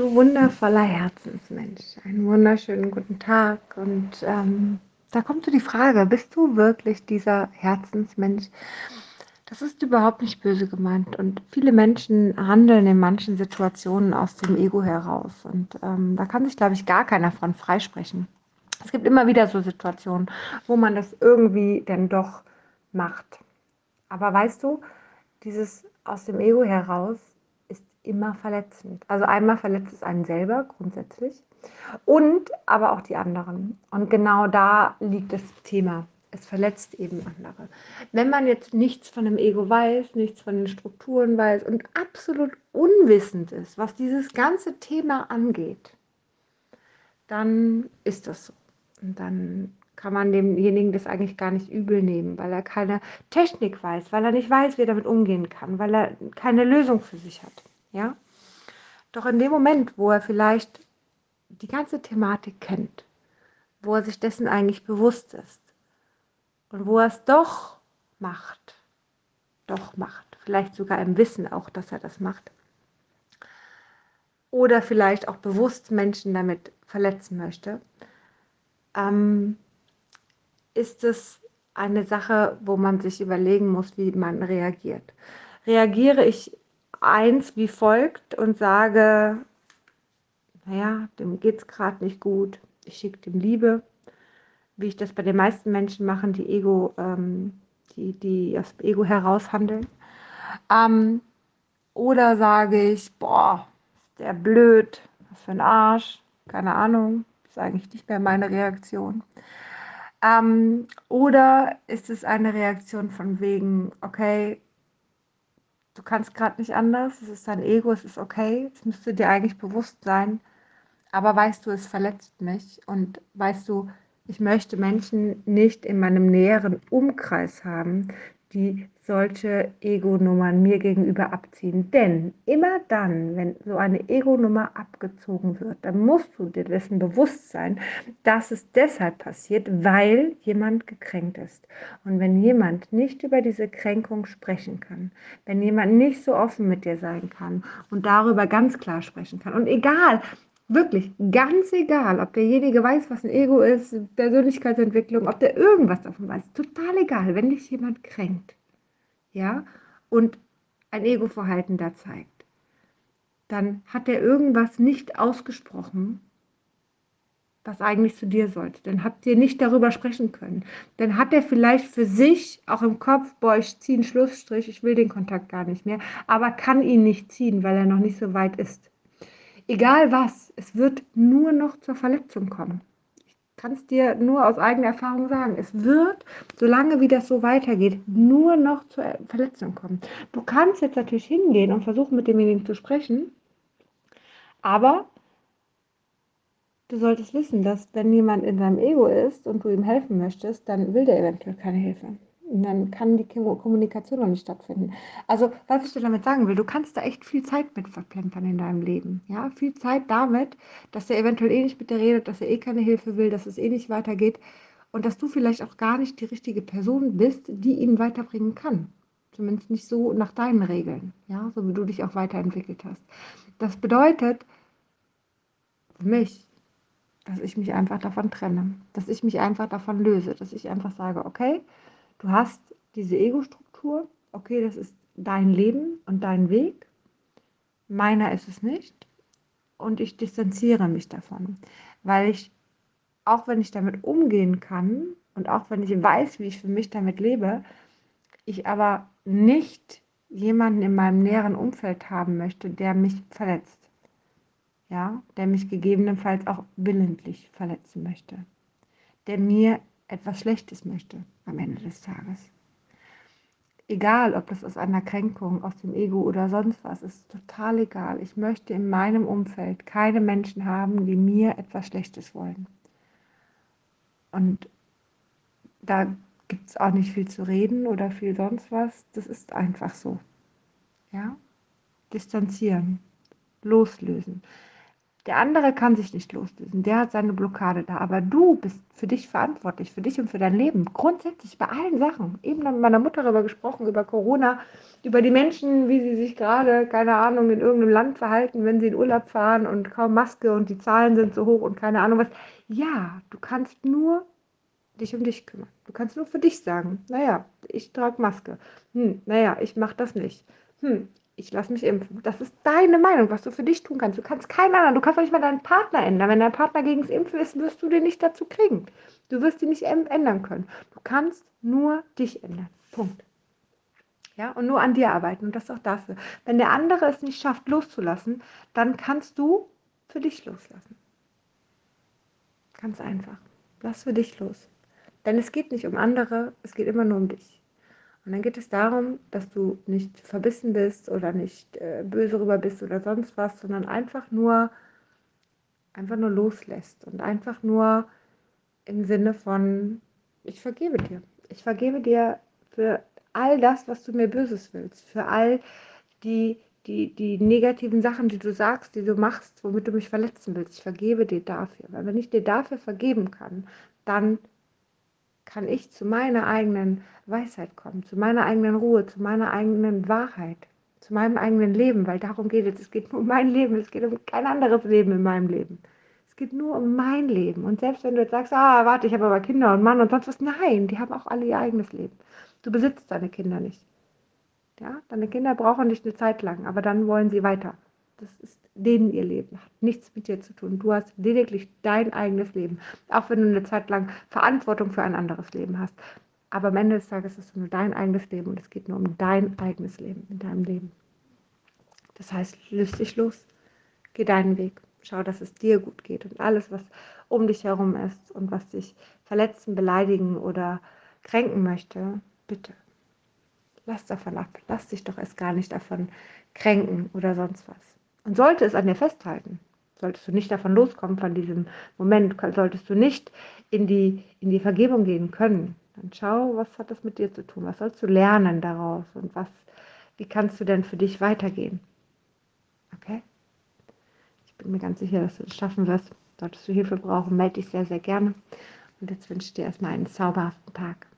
Du wundervoller Herzensmensch, einen wunderschönen guten Tag. Und ähm, da kommt so die Frage, bist du wirklich dieser Herzensmensch? Das ist überhaupt nicht böse gemeint. Und viele Menschen handeln in manchen Situationen aus dem Ego heraus. Und ähm, da kann sich, glaube ich, gar keiner von freisprechen. Es gibt immer wieder so Situationen, wo man das irgendwie denn doch macht. Aber weißt du, dieses aus dem Ego heraus immer verletzend. Also einmal verletzt es einen selber grundsätzlich und aber auch die anderen. Und genau da liegt das Thema. Es verletzt eben andere. Wenn man jetzt nichts von dem Ego weiß, nichts von den Strukturen weiß und absolut unwissend ist, was dieses ganze Thema angeht, dann ist das so. Und dann kann man demjenigen das eigentlich gar nicht übel nehmen, weil er keine Technik weiß, weil er nicht weiß, wie er damit umgehen kann, weil er keine Lösung für sich hat. Ja? Doch in dem Moment, wo er vielleicht die ganze Thematik kennt, wo er sich dessen eigentlich bewusst ist und wo er es doch macht, doch macht, vielleicht sogar im Wissen auch, dass er das macht, oder vielleicht auch bewusst Menschen damit verletzen möchte, ähm, ist es eine Sache, wo man sich überlegen muss, wie man reagiert. Reagiere ich eins wie folgt und sage, naja, dem geht es gerade nicht gut, ich schicke dem Liebe, wie ich das bei den meisten Menschen mache, die Ego, ähm, die, die aus dem Ego heraus handeln. Ähm, oder sage ich, boah, der blöd, was für ein Arsch, keine Ahnung, ist eigentlich nicht mehr meine Reaktion. Ähm, oder ist es eine Reaktion von wegen, okay, du kannst gerade nicht anders, es ist dein Ego, es ist okay, es müsste dir eigentlich bewusst sein, aber weißt du, es verletzt mich und weißt du, ich möchte Menschen nicht in meinem näheren Umkreis haben, die solche Ego-Nummern mir gegenüber abziehen. Denn immer dann, wenn so eine Ego-Nummer abgezogen wird, dann musst du dir dessen bewusst sein, dass es deshalb passiert, weil jemand gekränkt ist. Und wenn jemand nicht über diese Kränkung sprechen kann, wenn jemand nicht so offen mit dir sein kann und darüber ganz klar sprechen kann, und egal, Wirklich, ganz egal, ob derjenige weiß, was ein Ego ist, Persönlichkeitsentwicklung, ob der irgendwas davon weiß. Total egal, wenn dich jemand kränkt, ja, und ein Ego-Verhalten da zeigt, dann hat er irgendwas nicht ausgesprochen, was eigentlich zu dir sollte. Dann habt ihr nicht darüber sprechen können. Dann hat er vielleicht für sich auch im Kopf, boah, ich ziehe einen Schlussstrich, ich will den Kontakt gar nicht mehr, aber kann ihn nicht ziehen, weil er noch nicht so weit ist egal was, es wird nur noch zur Verletzung kommen. Ich kann es dir nur aus eigener Erfahrung sagen. Es wird, solange wie das so weitergeht, nur noch zur Verletzung kommen. Du kannst jetzt natürlich hingehen und versuchen, mit demjenigen zu sprechen, aber du solltest wissen, dass wenn jemand in seinem Ego ist und du ihm helfen möchtest, dann will der eventuell keine Hilfe. Dann kann die Kommunikation noch nicht stattfinden. Also, was ich dir damit sagen will, du kannst da echt viel Zeit mit verplempern in deinem Leben. Ja, viel Zeit damit, dass er eventuell eh nicht mit dir redet, dass er eh keine Hilfe will, dass es eh nicht weitergeht und dass du vielleicht auch gar nicht die richtige Person bist, die ihn weiterbringen kann. Zumindest nicht so nach deinen Regeln, ja, so wie du dich auch weiterentwickelt hast. Das bedeutet für mich, dass ich mich einfach davon trenne, dass ich mich einfach davon löse, dass ich einfach sage, okay, Du hast diese Ego-Struktur, okay, das ist dein Leben und dein Weg. Meiner ist es nicht. Und ich distanziere mich davon, weil ich, auch wenn ich damit umgehen kann und auch wenn ich weiß, wie ich für mich damit lebe, ich aber nicht jemanden in meinem näheren Umfeld haben möchte, der mich verletzt. Ja, der mich gegebenenfalls auch willentlich verletzen möchte. Der mir etwas Schlechtes möchte am Ende des Tages. Egal, ob das aus einer Kränkung, aus dem Ego oder sonst was, ist total egal. Ich möchte in meinem Umfeld keine Menschen haben, die mir etwas Schlechtes wollen. Und da gibt es auch nicht viel zu reden oder viel sonst was. Das ist einfach so. Ja? Distanzieren, loslösen. Der andere kann sich nicht loslösen, der hat seine Blockade da, aber du bist für dich verantwortlich, für dich und für dein Leben. Grundsätzlich bei allen Sachen. Eben mit meiner Mutter darüber gesprochen, über Corona, über die Menschen, wie sie sich gerade, keine Ahnung, in irgendeinem Land verhalten, wenn sie in Urlaub fahren und kaum Maske und die Zahlen sind so hoch und keine Ahnung was. Ja, du kannst nur dich um dich kümmern. Du kannst nur für dich sagen, naja, ich trage Maske. Hm, naja, ich mache das nicht. Hm, ich lasse mich impfen. Das ist deine Meinung, was du für dich tun kannst. Du kannst keinen anderen, du kannst auch nicht mal deinen Partner ändern. Wenn dein Partner gegen das Impfen ist, wirst du den nicht dazu kriegen. Du wirst ihn nicht ändern können. Du kannst nur dich ändern. Punkt. Ja, und nur an dir arbeiten. Und das auch dafür. Wenn der andere es nicht schafft, loszulassen, dann kannst du für dich loslassen. Ganz einfach. Lass für dich los. Denn es geht nicht um andere, es geht immer nur um dich. Und dann geht es darum, dass du nicht verbissen bist oder nicht äh, böse rüber bist oder sonst was, sondern einfach nur, einfach nur loslässt und einfach nur im Sinne von, ich vergebe dir. Ich vergebe dir für all das, was du mir Böses willst, für all die, die, die negativen Sachen, die du sagst, die du machst, womit du mich verletzen willst. Ich vergebe dir dafür. Weil wenn ich dir dafür vergeben kann, dann kann ich zu meiner eigenen Weisheit kommen, zu meiner eigenen Ruhe, zu meiner eigenen Wahrheit, zu meinem eigenen Leben, weil darum geht es. Es geht nur um mein Leben, es geht um kein anderes Leben in meinem Leben. Es geht nur um mein Leben. Und selbst wenn du jetzt sagst, ah, warte, ich habe aber Kinder und Mann und sonst was, nein, die haben auch alle ihr eigenes Leben. Du besitzt deine Kinder nicht. Ja, deine Kinder brauchen dich eine Zeit lang, aber dann wollen sie weiter. Das ist denen ihr Leben, hat nichts mit dir zu tun. Du hast lediglich dein eigenes Leben, auch wenn du eine Zeit lang Verantwortung für ein anderes Leben hast. Aber am Ende des Tages ist es nur dein eigenes Leben und es geht nur um dein eigenes Leben in deinem Leben. Das heißt, löst dich los, geh deinen Weg, schau, dass es dir gut geht und alles, was um dich herum ist und was dich verletzen, beleidigen oder kränken möchte, bitte lass davon ab, lass dich doch erst gar nicht davon kränken oder sonst was. Und sollte es an dir festhalten, solltest du nicht davon loskommen, von diesem Moment, solltest du nicht in die, in die Vergebung gehen können, dann schau, was hat das mit dir zu tun? Was sollst du lernen daraus? Und was, wie kannst du denn für dich weitergehen? Okay? Ich bin mir ganz sicher, dass du das schaffen wirst. Solltest du Hilfe brauchen, melde dich sehr, sehr gerne. Und jetzt wünsche ich dir erstmal einen zauberhaften Tag.